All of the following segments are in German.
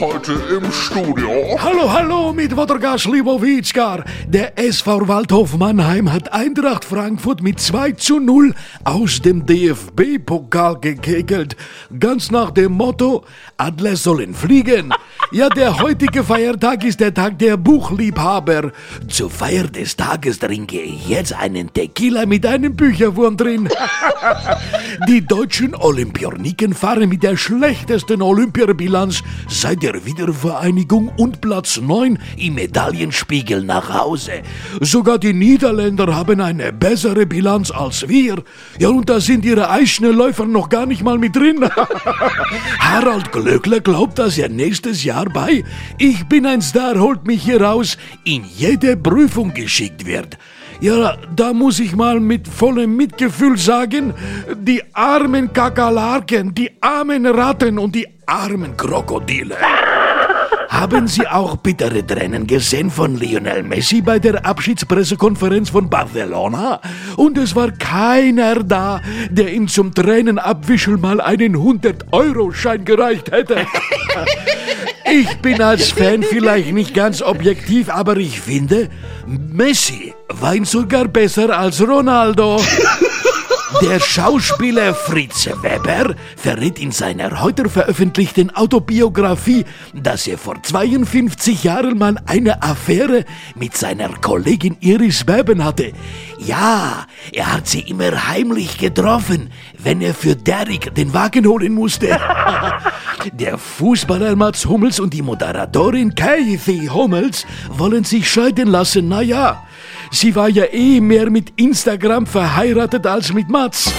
Heute im Studio. Hallo, hallo mit Wodorgas Slivovitskar. Der SV Waldhof Mannheim hat Eintracht Frankfurt mit 2 zu 0 aus dem DFB-Pokal gekegelt. Ganz nach dem Motto, Adler sollen fliegen. Ja, der heutige Feiertag ist der Tag der Buchliebhaber. Zur Feier des Tages trinke ich jetzt einen Tequila mit einem Bücherwurm drin. Die deutschen Olympioniken fahren mit der schlechtesten Olympiabilanz seit der Wiedervereinigung und Platz 9 im Medaillenspiegel nach Hause. Sogar die Niederländer haben eine bessere Bilanz als wir. Ja, und da sind ihre Eisschnellläufer noch gar nicht mal mit drin. Harald Glöckler glaubt, dass er nächstes Jahr bei Ich bin ein Star, holt mich hier raus in jede Prüfung geschickt wird. Ja, da muss ich mal mit vollem Mitgefühl sagen, die armen Kakerlaken, die armen Ratten und die armen Krokodile. Haben Sie auch bittere Tränen gesehen von Lionel Messi bei der Abschiedspressekonferenz von Barcelona? Und es war keiner da, der ihm zum Tränenabwischen mal einen 100-Euro-Schein gereicht hätte. Ich bin als Fan vielleicht nicht ganz objektiv, aber ich finde, Messi weint sogar besser als Ronaldo. Der Schauspieler Fritz Weber verrät in seiner heute veröffentlichten Autobiografie, dass er vor 52 Jahren mal eine Affäre mit seiner Kollegin Iris Berben hatte. Ja, er hat sie immer heimlich getroffen, wenn er für Derrick den Wagen holen musste. Der Fußballer Mats Hummels und die Moderatorin Kathy Hummels wollen sich scheiden lassen. Naja, sie war ja eh mehr mit Instagram verheiratet als mit Mats.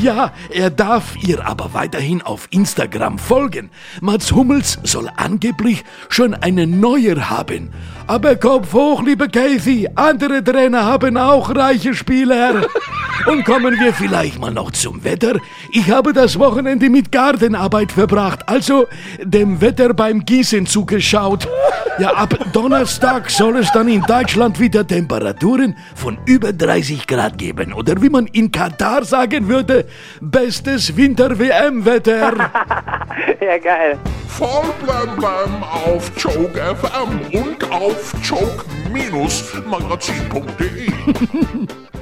Ja, er darf ihr aber weiterhin auf Instagram folgen. Mats Hummels soll angeblich schon eine neue haben. Aber Kopf hoch, liebe Kathy, andere Trainer haben auch reiche Spieler. Und kommen wir vielleicht mal noch zum Wetter. Ich habe das Wochenende mit Gartenarbeit verbracht, also dem Wetter beim Gießen zugeschaut. Ja, ab Donnerstag soll es dann in Deutschland wieder Temperaturen von über 30 Grad geben. Oder wie man in Katar sagen würde, bestes Winter-WM-Wetter. Ja, geil. Voll blem blem auf Joke FM und auf joke-magazin.de.